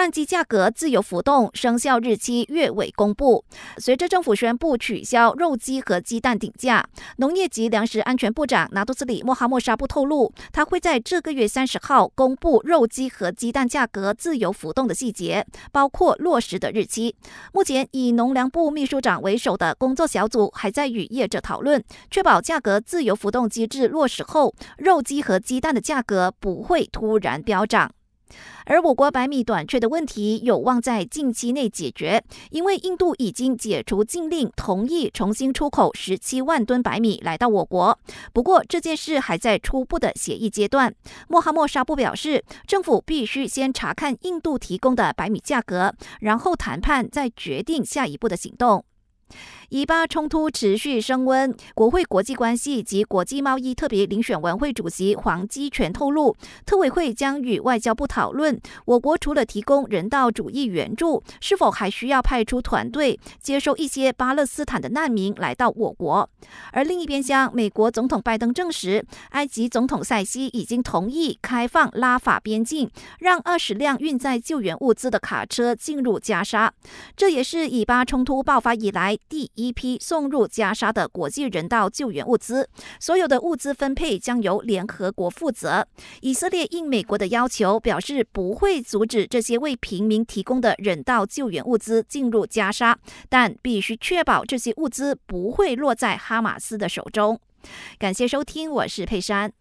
蛋鸡价格自由浮动，生效日期月尾公布。随着政府宣布取消肉鸡和鸡蛋顶价，农业及粮食安全部长拿督斯里莫哈莫沙布透露，他会在这个月三十号公布肉鸡和鸡蛋价格自由浮动的细节，包括落实的日期。目前以农粮部秘书长为首的工作小组还在与业者讨论，确保价格自由浮动机制落实后，肉鸡和鸡蛋的价格不会突然飙涨。而我国白米短缺的问题有望在近期内解决，因为印度已经解除禁令，同意重新出口十七万吨白米来到我国。不过这件事还在初步的协议阶段。莫哈默沙布表示，政府必须先查看印度提供的白米价格，然后谈判，再决定下一步的行动。以巴冲突持续升温，国会国际关系及国际贸易特别遴选委员会主席黄基全透露，特委会将与外交部讨论，我国除了提供人道主义援助，是否还需要派出团队接收一些巴勒斯坦的难民来到我国。而另一边厢，美国总统拜登证实，埃及总统塞西已经同意开放拉法边境，让二十辆运载救援物资的卡车进入加沙。这也是以巴冲突爆发以来第。一批送入加沙的国际人道救援物资，所有的物资分配将由联合国负责。以色列应美国的要求，表示不会阻止这些为平民提供的人道救援物资进入加沙，但必须确保这些物资不会落在哈马斯的手中。感谢收听，我是佩珊。